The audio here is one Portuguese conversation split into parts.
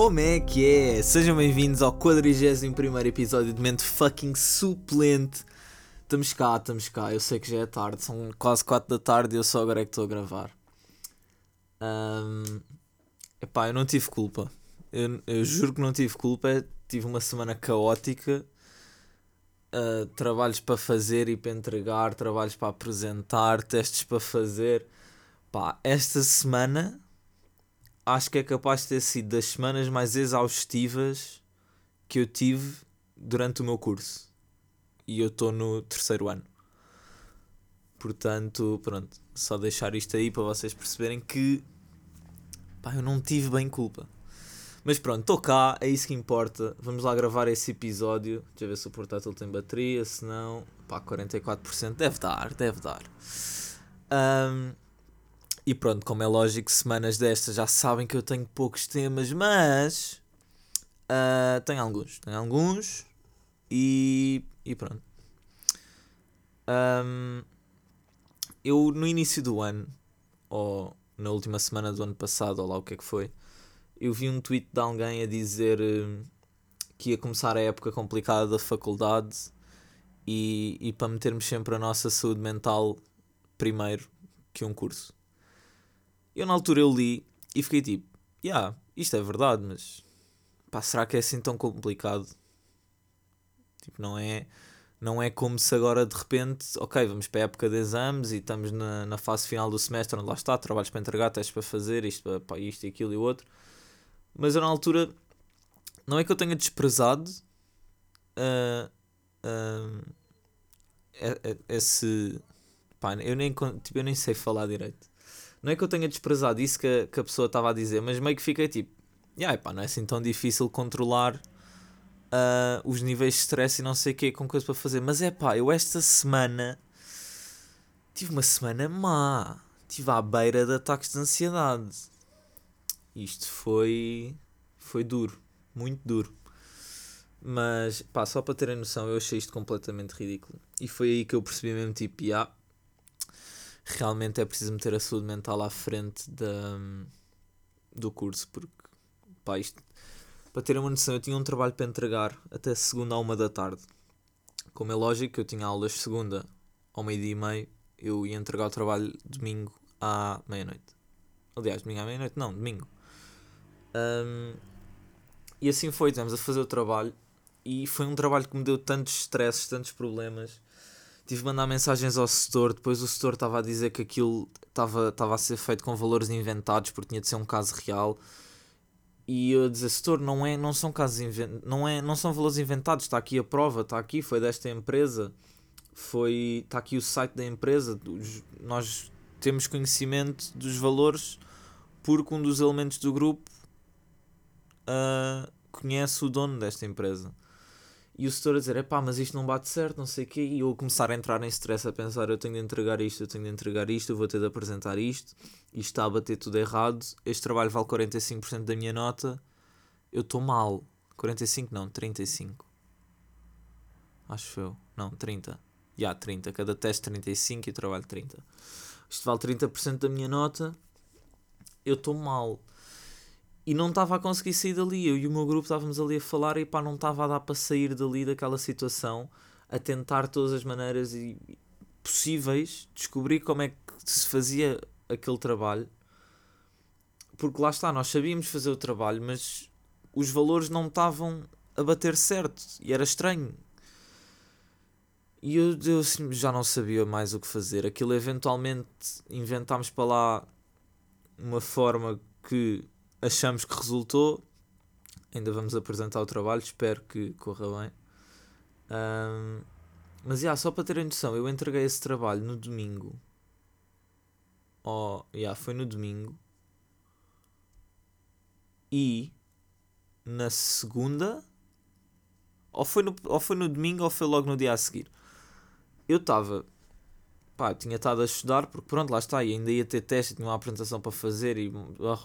Como é que é? Sejam bem-vindos ao 41 episódio de Mente Fucking Suplente. Estamos cá, estamos cá. Eu sei que já é tarde, são quase 4 da tarde e eu só agora é que estou a gravar. Um, epá, eu não tive culpa. Eu, eu juro que não tive culpa. Tive uma semana caótica. Uh, trabalhos para fazer e para entregar, trabalhos para apresentar, testes para fazer. Pá, esta semana acho que é capaz de ter sido das semanas mais exaustivas que eu tive durante o meu curso. E eu estou no terceiro ano. Portanto, pronto, só deixar isto aí para vocês perceberem que pá, eu não tive bem culpa. Mas pronto, estou cá, é isso que importa. Vamos lá gravar esse episódio. Deixa eu ver se o portátil tem bateria, se não, pá, 44%. Deve dar, deve dar. Um, e pronto, como é lógico, semanas destas já sabem que eu tenho poucos temas, mas uh, tenho alguns. Tenho alguns e, e pronto. Um, eu no início do ano, ou na última semana do ano passado, ou lá o que é que foi, eu vi um tweet de alguém a dizer uh, que ia começar a época complicada da faculdade e, e para metermos sempre a nossa saúde mental primeiro que um curso. Eu na altura eu li e fiquei tipo, yeah, isto é verdade, mas pá, será que é assim tão complicado? Tipo, não é, não é como se agora de repente, ok, vamos para a época de exames e estamos na, na fase final do semestre onde lá está, trabalhos para entregar, testes para fazer, isto, pá, isto e aquilo e o outro. Mas eu na altura, não é que eu tenha desprezado uh, uh, esse. Pá, eu nem, tipo, eu nem sei falar direito. Não é que eu tenha desprezado isso que, que a pessoa estava a dizer, mas meio que fiquei tipo, yeah, pá, não é assim tão difícil controlar uh, os níveis de stress e não sei o que com coisa para fazer. Mas é pá, eu esta semana tive uma semana má. Estive à beira de ataques de ansiedade. Isto foi. Foi duro. Muito duro. Mas, pá, só para terem noção, eu achei isto completamente ridículo. E foi aí que eu percebi mesmo, tipo, yeah, realmente é preciso meter a saúde mental à frente da, do curso, porque pá, isto, para terem uma noção, eu tinha um trabalho para entregar até segunda à uma da tarde. Como é lógico, eu tinha aulas segunda ao meio-dia e meio, eu ia entregar o trabalho domingo à meia-noite. Aliás, domingo à meia-noite, não, domingo. Um, e assim foi, tivemos a fazer o trabalho e foi um trabalho que me deu tantos stresses, tantos problemas tive de mandar mensagens ao setor, depois o setor estava a dizer que aquilo estava, estava a ser feito com valores inventados porque tinha de ser um caso real. E eu a dizer, setor, não, é, não são casos não, é, não são valores inventados, está aqui a prova, está aqui, foi desta empresa, foi, está aqui o site da empresa, nós temos conhecimento dos valores porque um dos elementos do grupo uh, conhece o dono desta empresa. E o setor a dizer, pá, mas isto não bate certo, não sei o quê, e eu começar a entrar em stress, a pensar, eu tenho de entregar isto, eu tenho de entregar isto, eu vou ter de apresentar isto, isto está a bater tudo errado, este trabalho vale 45% da minha nota, eu estou mal. 45 não, 35. Acho eu. Não, 30. Já, yeah, 30. Cada teste 35 e trabalho 30. Isto vale 30% da minha nota, eu estou mal e não estava a conseguir sair dali. Eu e o meu grupo estávamos ali a falar e pá, não estava a dar para sair dali daquela situação, a tentar todas as maneiras e, possíveis descobrir como é que se fazia aquele trabalho. Porque lá está, nós sabíamos fazer o trabalho, mas os valores não estavam a bater certo e era estranho. E eu, eu assim, já não sabia mais o que fazer. Aquilo eventualmente inventámos para lá uma forma que achamos que resultou. Ainda vamos apresentar o trabalho, espero que corra bem. Um, mas yeah, só para terem noção, eu entreguei esse trabalho no domingo. Oh, yeah, foi no domingo. E na segunda, ou foi no, ou foi no domingo ou foi logo no dia a seguir. Eu estava, pá, tinha estado a estudar, porque pronto, lá está, e ainda ia ter teste, tinha uma apresentação para fazer e oh,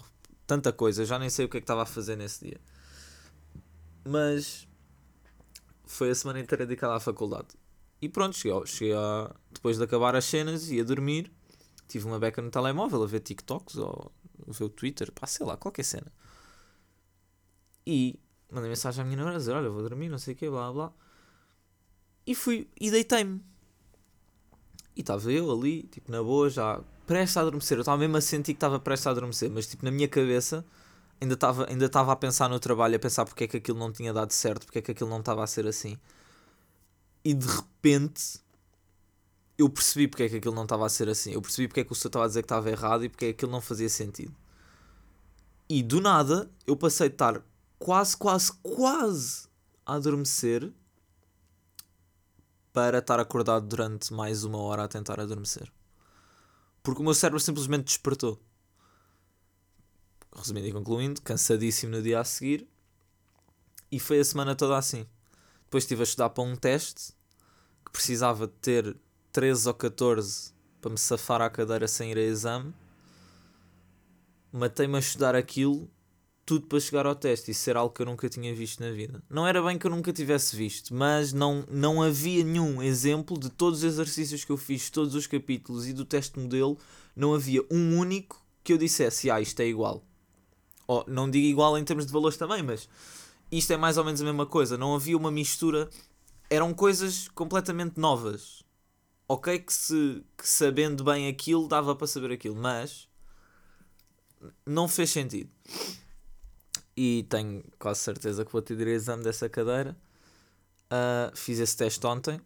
tanta coisa, já nem sei o que é que estava a fazer nesse dia. Mas foi a semana inteira dedicada à faculdade. E pronto, cheguei, cheguei a, depois de acabar as cenas, ia dormir, tive uma beca no telemóvel a ver TikToks ou a ver o Twitter, pá, sei lá, qualquer cena. E mandei mensagem à minha namorada a dizer: Olha, vou dormir, não sei o quê, blá blá. E fui e deitei-me. E estava eu ali, tipo, na boa, já prestes a adormecer. Eu estava mesmo a sentir que estava prestes a adormecer, mas tipo, na minha cabeça ainda estava ainda a pensar no trabalho, a pensar porque é que aquilo não tinha dado certo, porque é que aquilo não estava a ser assim. E de repente eu percebi porque é que aquilo não estava a ser assim. Eu percebi porque é que o senhor estava a dizer que estava errado e porque é que aquilo não fazia sentido. E do nada eu passei de estar quase, quase, quase a adormecer para estar acordado durante mais uma hora a tentar adormecer. Porque o meu cérebro simplesmente despertou. Resumindo e concluindo, cansadíssimo no dia a seguir. E foi a semana toda assim. Depois estive a estudar para um teste que precisava de ter 13 ou 14 para me safar à cadeira sem ir a exame. Matei-me a estudar aquilo tudo para chegar ao teste e ser algo que eu nunca tinha visto na vida. Não era bem que eu nunca tivesse visto, mas não, não havia nenhum exemplo de todos os exercícios que eu fiz, todos os capítulos e do teste modelo, não havia um único que eu dissesse, ah, isto é igual. Oh, não digo igual em termos de valores também, mas isto é mais ou menos a mesma coisa. Não havia uma mistura, eram coisas completamente novas. Ok, que, se, que sabendo bem aquilo dava para saber aquilo, mas não fez sentido e tenho quase certeza que vou ter exame dessa cadeira. Uh, fiz esse teste ontem.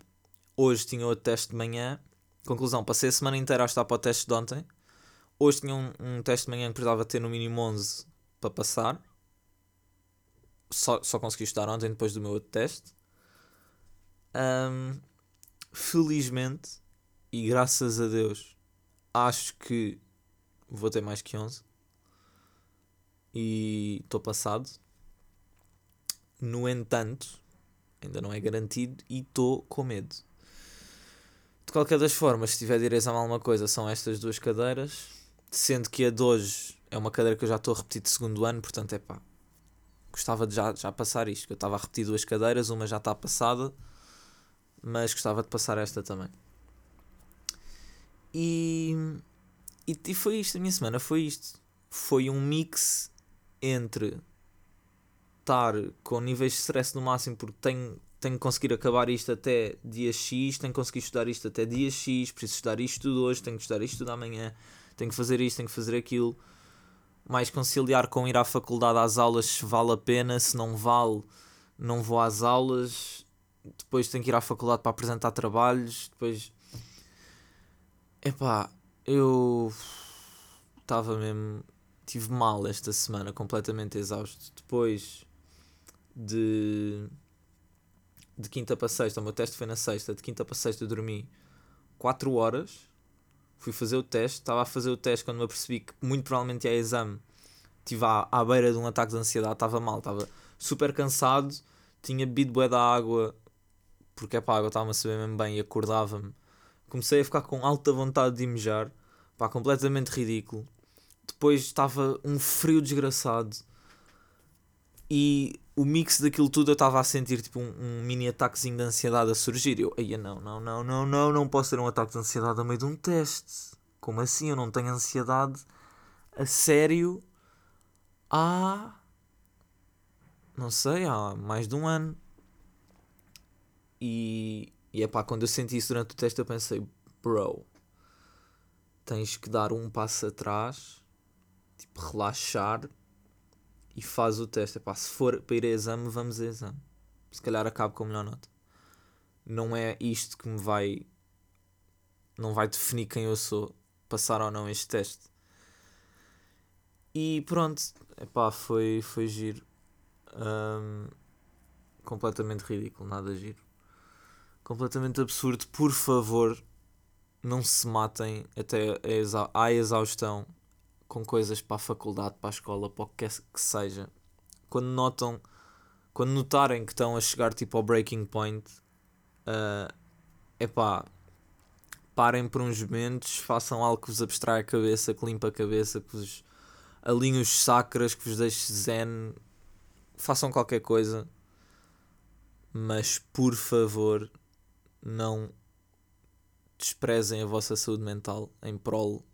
Hoje tinha outro teste de manhã. Conclusão, passei a semana inteira a estar para o teste de ontem. Hoje tinha um, um teste de manhã que precisava ter no mínimo 11 para passar. Só, só consegui estar ontem depois do meu outro teste. Um, felizmente e graças a Deus acho que vou ter mais que 11 e estou passado. No entanto, ainda não é garantido e estou com medo. De qualquer das formas, se tiver direito a alguma coisa, são estas duas cadeiras. Sendo que a de hoje é uma cadeira que eu já estou a repetir de segundo ano, portanto é pá. Gostava de já, já passar isto. Eu estava a repetir duas cadeiras, uma já está passada, mas gostava de passar esta também. E, e, e foi isto, a minha semana foi isto. Foi um mix entre estar com níveis de stress no máximo porque tenho, tenho que conseguir acabar isto até dia X, tenho que conseguir estudar isto até dia X, preciso estudar isto tudo hoje, tenho que estudar isto tudo amanhã, tenho que fazer isto, tenho que fazer aquilo. Mais conciliar com ir à faculdade às aulas se vale a pena, se não vale, não vou às aulas. Depois tenho que ir à faculdade para apresentar trabalhos. Depois. Epá, eu estava mesmo tive mal esta semana, completamente exausto. Depois de, de quinta para sexta, o meu teste foi na sexta, de quinta para sexta eu dormi 4 horas. Fui fazer o teste, estava a fazer o teste quando me apercebi que muito provavelmente é exame. Estive à, à beira de um ataque de ansiedade, estava mal, estava super cansado, tinha bebido bué da água, porque é pá, a água estava a saber mesmo bem e acordava-me. Comecei a ficar com alta vontade de mijar, pá, completamente ridículo depois estava um frio desgraçado e o mix daquilo tudo eu estava a sentir tipo um, um, mini ataquezinho de ansiedade a surgir. Eu, aí não, não, não, não, não, não posso ter um ataque de ansiedade a meio de um teste. Como assim? Eu não tenho ansiedade a sério há. Não sei, há mais de um ano. E, e é pá, quando eu senti isso durante o teste, eu pensei, bro, tens que dar um passo atrás tipo, relaxar e faz o teste. Epá, se for para ir a exame, vamos a exame. Se calhar acabo com a melhor nota. Não é isto que me vai. Não vai definir quem eu sou, passar ou não este teste. E pronto, epá, foi, foi giro. Um, completamente ridículo, nada giro. Completamente absurdo. Por favor, não se matem até à exaustão com coisas para a faculdade, para a escola, para o que quer que seja, quando notam, quando notarem que estão a chegar tipo ao breaking point, é uh, pá, parem por uns momentos, façam algo que vos abstrai a cabeça, que limpa a cabeça, que vos alinhe os sacras, que vos deixe zen, façam qualquer coisa, mas por favor, não desprezem a vossa saúde mental em prol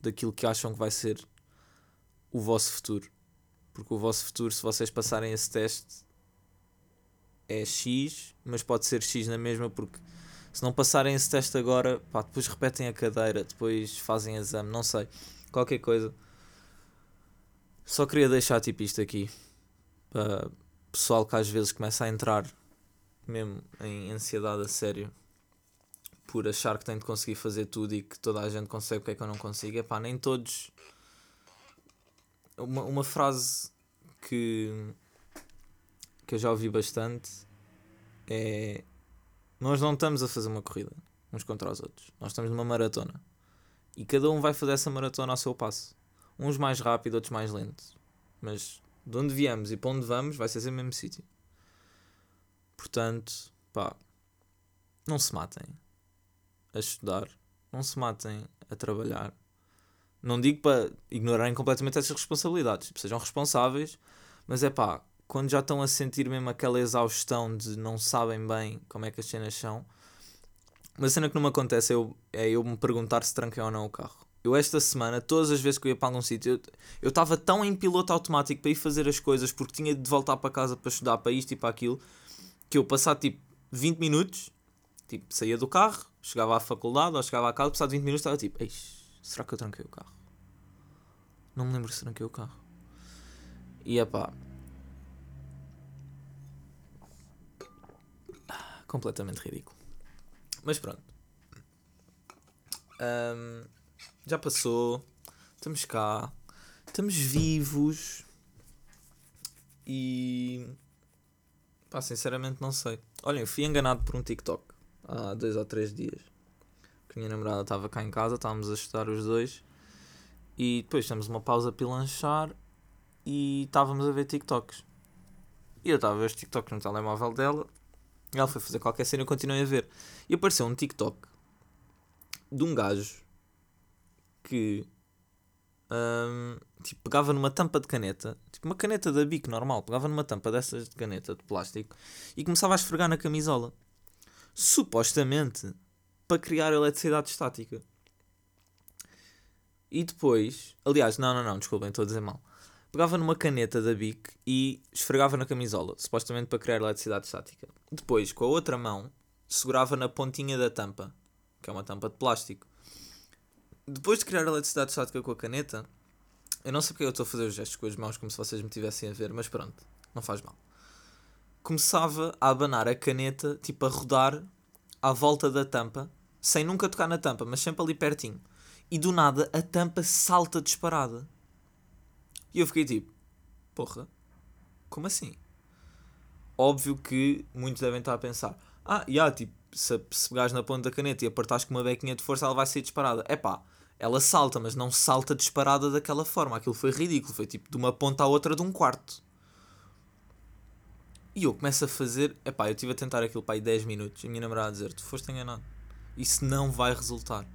daquilo que acham que vai ser o vosso futuro. Porque o vosso futuro, se vocês passarem esse teste, é X, mas pode ser X na mesma, porque se não passarem esse teste agora, pá, depois repetem a cadeira, depois fazem exame, não sei, qualquer coisa. Só queria deixar tipo isto aqui para pessoal que às vezes começa a entrar mesmo em ansiedade a sério por achar que tem de conseguir fazer tudo e que toda a gente consegue, o que é que eu não consigo? É pá, nem todos. Uma, uma frase que, que eu já ouvi bastante é nós não estamos a fazer uma corrida uns contra os outros. Nós estamos numa maratona. E cada um vai fazer essa maratona ao seu passo. Uns mais rápido, outros mais lentos. Mas de onde viemos e para onde vamos vai ser sempre o mesmo sítio. Portanto, pá, não se matem a estudar. Não se matem a trabalhar. Não digo para ignorarem completamente essas responsabilidades. Sejam responsáveis, mas é pá, quando já estão a sentir mesmo aquela exaustão de não sabem bem como é que as cenas são. Uma cena que não me acontece é eu, é eu me perguntar se tranquei ou não o carro. Eu esta semana, todas as vezes que eu ia para algum sítio, eu estava tão em piloto automático para ir fazer as coisas porque tinha de voltar para casa para estudar para isto e para aquilo, que eu passar tipo 20 minutos, tipo, saía do carro, chegava à faculdade ou chegava à casa, passado 20 minutos estava tipo, será que eu tranquei o carro? Não me lembro se tranquei o carro. E é pá, completamente ridículo. Mas pronto. Um, já passou. Estamos cá. Estamos vivos. E. Pá, sinceramente não sei. Olhem, fui enganado por um TikTok há dois ou três dias. Que a minha namorada estava cá em casa, estávamos a estudar os dois. E depois temos uma pausa para lanchar e estávamos a ver TikToks. E eu estava a ver os TikToks no telemóvel dela ela foi fazer qualquer cena e eu continuei a ver. E apareceu um TikTok de um gajo que um, tipo, pegava numa tampa de caneta, tipo uma caneta da Bic normal, pegava numa tampa dessas de caneta de plástico e começava a esfregar na camisola. Supostamente para criar eletricidade estática. E depois, aliás, não, não, não, desculpem, estou a dizer mal pegava numa caneta da Bic e esfregava na camisola, supostamente para criar eletricidade estática. Depois, com a outra mão, segurava na pontinha da tampa, que é uma tampa de plástico. Depois de criar eletricidade estática com a caneta, eu não sei porque eu estou a fazer os gestos com as mãos como se vocês me tivessem a ver, mas pronto, não faz mal. Começava a abanar a caneta, tipo a rodar à volta da tampa, sem nunca tocar na tampa, mas sempre ali pertinho. E do nada a tampa salta disparada. E eu fiquei tipo, porra, como assim? Óbvio que muitos devem estar a pensar, ah, já, yeah, tipo, se, se pegares na ponta da caneta e apertares com uma bequinha de força, ela vai ser disparada. É pá, ela salta, mas não salta disparada daquela forma. Aquilo foi ridículo, foi tipo de uma ponta à outra de um quarto. E eu começo a fazer, é pá, eu estive a tentar aquilo para aí 10 minutos e a minha namorada a dizer: Tu foste enganado, isso não vai resultar.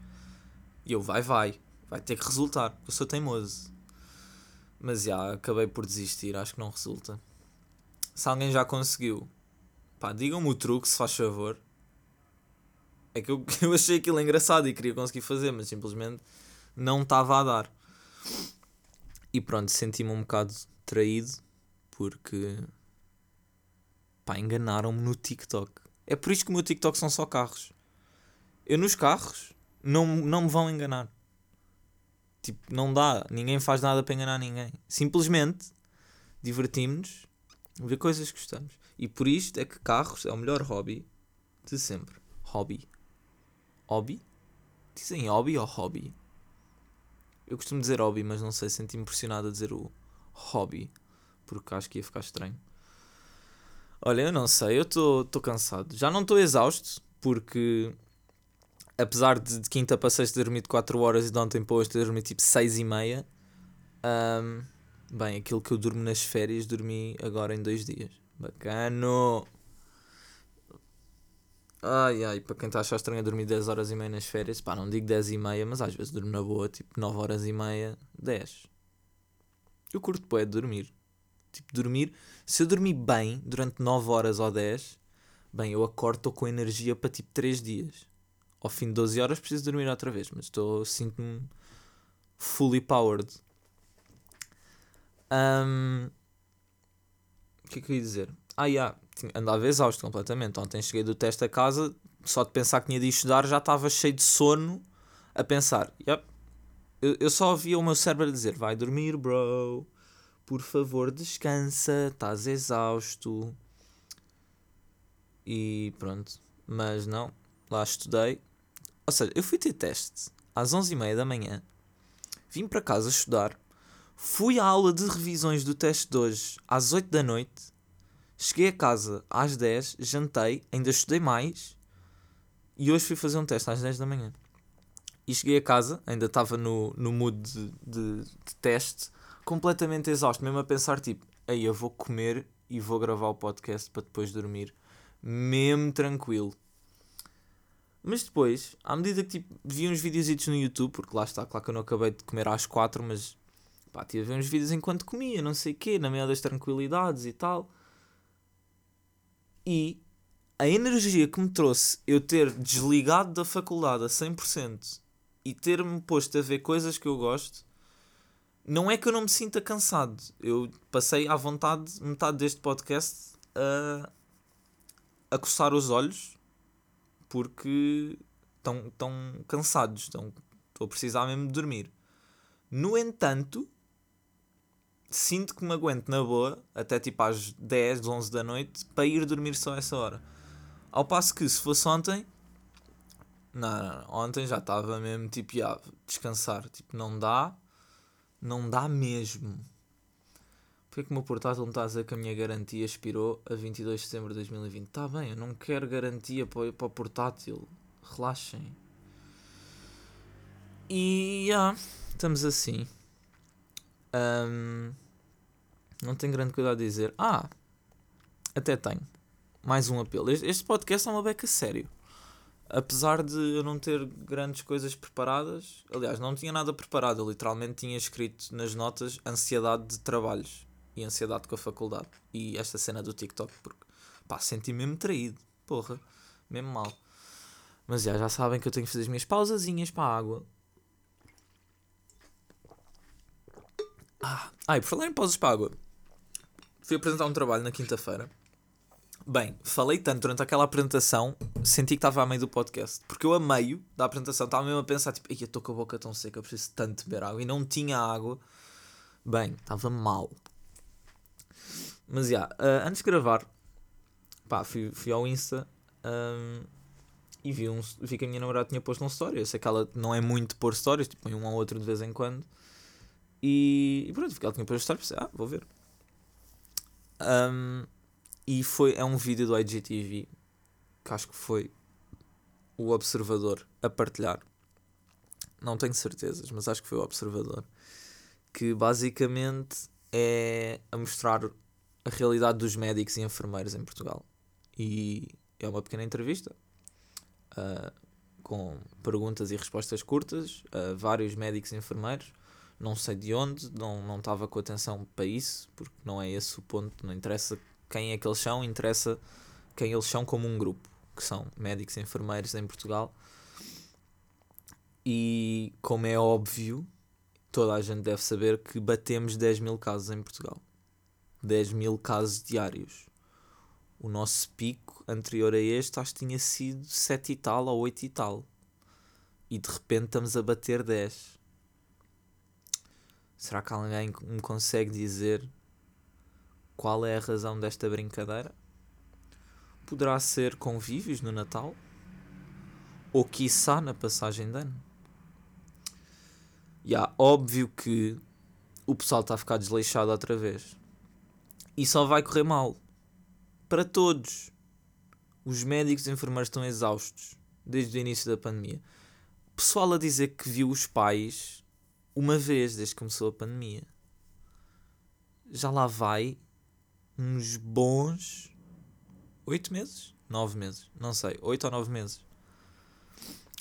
E eu, vai, vai, vai ter que resultar, eu sou teimoso. Mas já, acabei por desistir, acho que não resulta. Se alguém já conseguiu, pá, digam-me o truque, se faz favor. É que eu, eu achei aquilo engraçado e queria conseguir fazer, mas simplesmente não estava a dar. E pronto, senti-me um bocado traído porque pá, enganaram-me no TikTok. É por isso que o meu TikTok são só carros. Eu nos carros não, não me vão enganar. Tipo, não dá. Ninguém faz nada para enganar ninguém. Simplesmente divertimos-nos, ver coisas que gostamos. E por isto é que carros é o melhor hobby de sempre. Hobby. Hobby? Dizem hobby ou hobby? Eu costumo dizer hobby, mas não sei, senti impressionado a dizer o hobby. Porque acho que ia ficar estranho. Olha, eu não sei, eu estou cansado. Já não estou exausto, porque apesar de, de quinta para sexta dormir de 4 horas e de ontem para hoje ter dormido tipo 6 e meia, um, bem, aquilo que eu durmo nas férias, dormi agora em 2 dias. Bacano! Ai ai, para quem está a achar estranho dormir 10 horas e meia nas férias, pá, não digo 10 e meia, mas às vezes durmo na boa, tipo 9 horas e meia, 10. Eu curto depois de dormir. Tipo, dormir, se eu dormir bem durante 9 horas ou 10, bem, eu acordo, estou com energia para tipo 3 dias ao fim de 12 horas preciso dormir outra vez, mas estou sinto-me fully powered. Um, o que é que eu ia dizer? Ah, yeah, andava exausto completamente. Ontem cheguei do teste a casa, só de pensar que tinha de estudar, já estava cheio de sono a pensar. Yep. Eu, eu só ouvia o meu cérebro dizer: Vai dormir, bro. Por favor, descansa. Estás exausto. E pronto. Mas não. Lá estudei. Ou seja, eu fui ter teste às 11h30 da manhã. Vim para casa estudar. Fui à aula de revisões do teste de hoje às 8 da noite. Cheguei a casa às 10, jantei, ainda estudei mais. E hoje fui fazer um teste às 10 da manhã. E cheguei a casa, ainda estava no, no mood de, de, de teste, completamente exausto, mesmo a pensar tipo, aí eu vou comer e vou gravar o podcast para depois dormir. Mesmo tranquilo. Mas depois, à medida que tipo, vi uns vídeos no YouTube, porque lá está, claro que eu não acabei de comer às 4, mas pá, tive a ver uns vídeos enquanto comia, não sei o quê, na meia das tranquilidades e tal. E a energia que me trouxe eu ter desligado da faculdade a 100% e ter-me posto a ver coisas que eu gosto, não é que eu não me sinta cansado. Eu passei à vontade metade deste podcast a, a coçar os olhos porque estão, estão cansados, estão, estou a precisar mesmo de dormir. No entanto, sinto que me aguento na boa, até tipo às 10, 11 da noite, para ir dormir só essa hora. Ao passo que se fosse ontem, não, não, não ontem já estava mesmo tipo, descansar, tipo, não dá, não dá mesmo. Porquê que o meu portátil me está a dizer que a minha garantia expirou a 22 de setembro de 2020? Está bem, eu não quero garantia para, para o portátil. Relaxem. E yeah, estamos assim. Um, não tenho grande coisa a dizer. Ah, até tenho. Mais um apelo. Este podcast é uma beca sério. Apesar de eu não ter grandes coisas preparadas, aliás, não tinha nada preparado. Eu literalmente tinha escrito nas notas ansiedade de trabalhos e ansiedade com a faculdade. E esta cena do TikTok, porque pá, senti mesmo traído, porra, mesmo mal. Mas já, já sabem que eu tenho que fazer as minhas pausazinhas para a água. Ah e por falar em pausas para a água, fui apresentar um trabalho na quinta-feira. Bem, falei tanto durante aquela apresentação, senti que estava a meio do podcast. Porque eu a meio da apresentação estava mesmo a pensar, tipo, eu estou com a boca tão seca, eu preciso tanto beber água. E não tinha água. Bem, estava mal. Mas já, yeah, uh, antes de gravar, pá, fui, fui ao Insta um, e vi, um, vi que a minha namorada tinha posto um story. Eu sei que ela não é muito pôr stories, tipo, põe um ou outro de vez em quando. E, e pronto, vi que ela tinha posto stories, pensei, ah, vou ver. Um, e foi, é um vídeo do IGTV que acho que foi o Observador a partilhar. Não tenho certezas, mas acho que foi o Observador. Que basicamente é a mostrar a realidade dos médicos e enfermeiros em Portugal. E é uma pequena entrevista uh, com perguntas e respostas curtas a vários médicos e enfermeiros. Não sei de onde, não, não estava com atenção para isso, porque não é esse o ponto. Não interessa quem é que eles são, interessa quem eles são como um grupo, que são médicos e enfermeiros em Portugal. E como é óbvio, toda a gente deve saber que batemos 10 mil casos em Portugal. 10 mil casos diários. O nosso pico anterior a este acho que tinha sido 7 e tal ou 8 e tal. E de repente estamos a bater 10. Será que alguém me consegue dizer qual é a razão desta brincadeira? Poderá ser convívios no Natal? Ou quiçá na passagem de ano? E há óbvio que o pessoal está a ficar desleixado outra vez e só vai correr mal. Para todos. Os médicos e enfermeiros estão exaustos desde o início da pandemia. Pessoal a dizer que viu os pais uma vez desde que começou a pandemia. Já lá vai uns bons oito meses? Nove meses? Não sei. Oito ou nove meses.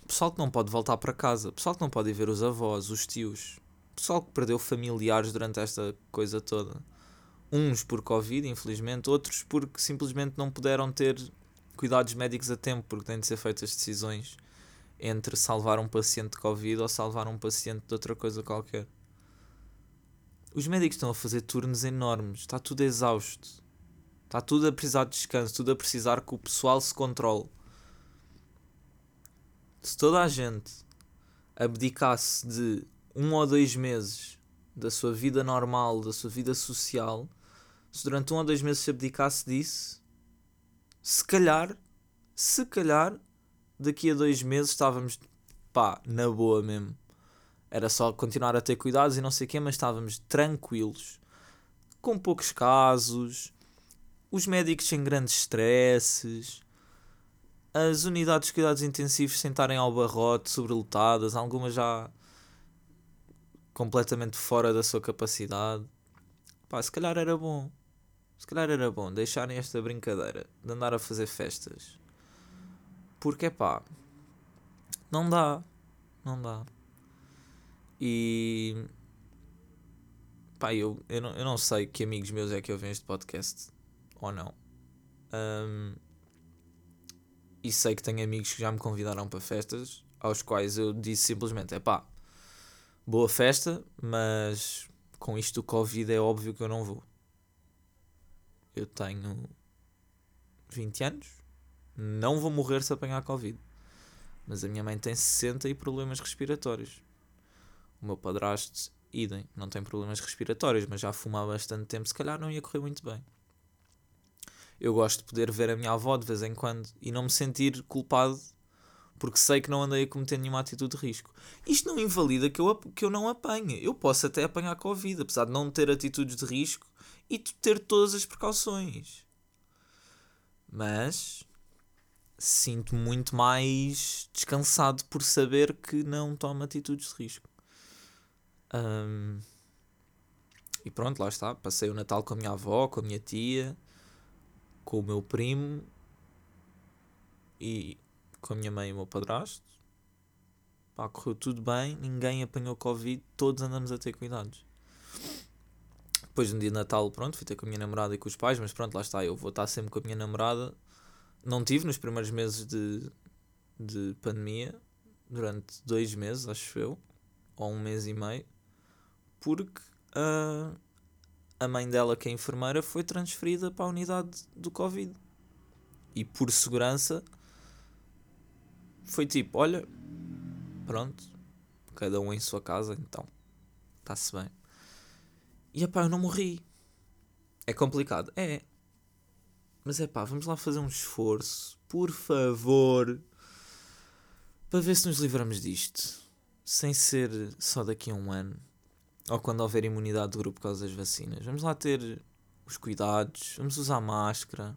Pessoal que não pode voltar para casa. Pessoal que não pode ir ver os avós, os tios. Pessoal que perdeu familiares durante esta coisa toda. Uns por Covid, infelizmente, outros porque simplesmente não puderam ter cuidados médicos a tempo, porque têm de ser feitas decisões entre salvar um paciente de Covid ou salvar um paciente de outra coisa qualquer. Os médicos estão a fazer turnos enormes, está tudo exausto, está tudo a precisar de descanso, tudo a precisar que o pessoal se controle. Se toda a gente abdicasse de um ou dois meses da sua vida normal, da sua vida social, se durante um ou dois meses se abdicasse disso, se calhar, se calhar, daqui a dois meses estávamos, pá, na boa mesmo. Era só continuar a ter cuidados e não sei o quê, mas estávamos tranquilos, com poucos casos, os médicos sem grandes stresses, as unidades de cuidados intensivos sem estarem ao barrote, sobrelotadas, algumas já completamente fora da sua capacidade. Pá, se calhar era bom. Se calhar era bom deixarem esta brincadeira de andar a fazer festas. Porque pá, não dá. Não dá. E. Pá, eu, eu, não, eu não sei que amigos meus é que ouvem este podcast. Ou não. Um, e sei que tenho amigos que já me convidaram para festas, aos quais eu disse simplesmente: é pá, boa festa, mas com isto do Covid é óbvio que eu não vou. Eu tenho 20 anos, não vou morrer se apanhar Covid. Mas a minha mãe tem 60 e problemas respiratórios. O meu padrasto, idem, não tem problemas respiratórios, mas já fuma há bastante tempo, se calhar não ia correr muito bem. Eu gosto de poder ver a minha avó de vez em quando e não me sentir culpado porque sei que não andei a cometer nenhuma atitude de risco. Isto não invalida que eu, que eu não apanhe. Eu posso até apanhar Covid, apesar de não ter atitudes de risco e ter todas as precauções. Mas sinto muito mais descansado por saber que não tomo atitudes de risco. Um, e pronto, lá está. Passei o Natal com a minha avó, com a minha tia, com o meu primo e com a minha mãe e o meu padrasto. Pá, correu tudo bem, ninguém apanhou Covid, todos andamos a ter cuidados. Depois no dia de Natal, pronto, fui ter com a minha namorada e com os pais, mas pronto, lá está, eu vou estar sempre com a minha namorada. Não tive nos primeiros meses de, de pandemia, durante dois meses, acho eu, ou um mês e meio, porque a, a mãe dela, que é enfermeira, foi transferida para a unidade do Covid. E por segurança foi tipo, olha, pronto, cada um em sua casa, então, está-se bem. E pá, eu não morri. É complicado, é. Mas é pá, vamos lá fazer um esforço, por favor, para ver se nos livramos disto. Sem ser só daqui a um ano, ou quando houver imunidade do grupo por causa das vacinas. Vamos lá ter os cuidados, vamos usar máscara,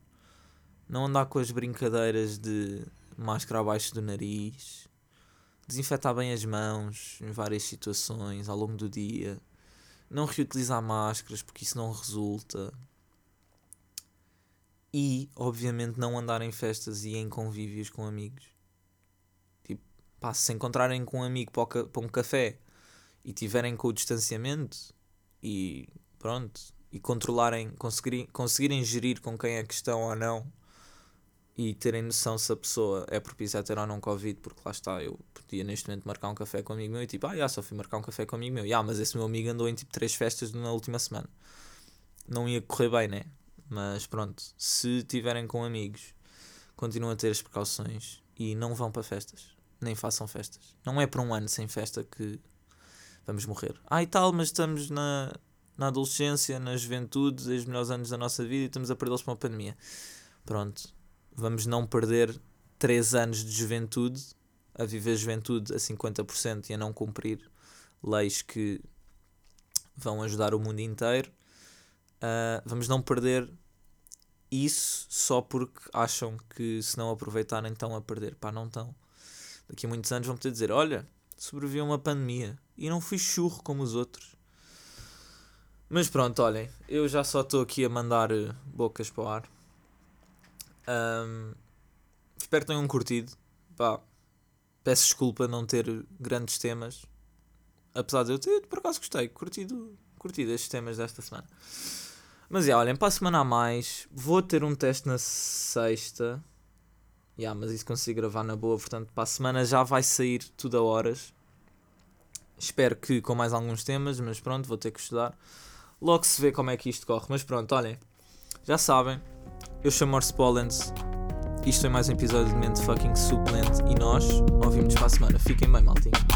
não andar com as brincadeiras de máscara abaixo do nariz, desinfetar bem as mãos em várias situações ao longo do dia, não reutilizar máscaras porque isso não resulta. E, obviamente, não andar em festas e em convívios com amigos. Tipo, pá, se encontrarem com um amigo para um café e tiverem com o distanciamento e pronto, e controlarem, conseguirem, conseguirem gerir com quem é que estão ou não e terem noção se a pessoa é propícia a ter ou não Covid, porque lá está, eu podia neste momento marcar um café com um amigo meu e tipo, ah, já, só fui marcar um café com um amigo meu, já, mas esse meu amigo andou em tipo três festas na última semana. Não ia correr bem, né? Mas pronto, se tiverem com amigos, continuam a ter as precauções e não vão para festas, nem façam festas. Não é para um ano sem festa que vamos morrer. Ah, e tal, mas estamos na, na adolescência, na juventude, os melhores anos da nossa vida e estamos a perdê-los para uma pandemia. Pronto, vamos não perder 3 anos de juventude, a viver juventude a 50% e a não cumprir leis que vão ajudar o mundo inteiro. Uh, vamos não perder isso só porque acham que se não aproveitarem estão a perder. Pá, não estão. Daqui a muitos anos vão poder dizer: Olha, sobrevivi a uma pandemia e não fui churro como os outros. Mas pronto, olhem, eu já só estou aqui a mandar eh, bocas para o ar. Um, espero que tenham curtido. Pá, peço desculpa não ter grandes temas. Apesar de eu ter, por acaso gostei, curtido, curtido estes temas desta semana. Mas já, olhem, para a semana a mais, vou ter um teste na sexta. Yeah, mas isso consigo gravar na boa, portanto, para a semana já vai sair tudo a horas. Espero que com mais alguns temas, mas pronto, vou ter que estudar. Logo se vê como é que isto corre. Mas pronto, olhem, já sabem, eu chamo Morse Pollens. Isto foi mais um episódio de Mente Fucking Suplente e nós ouvimos para a semana. Fiquem bem, maltinho.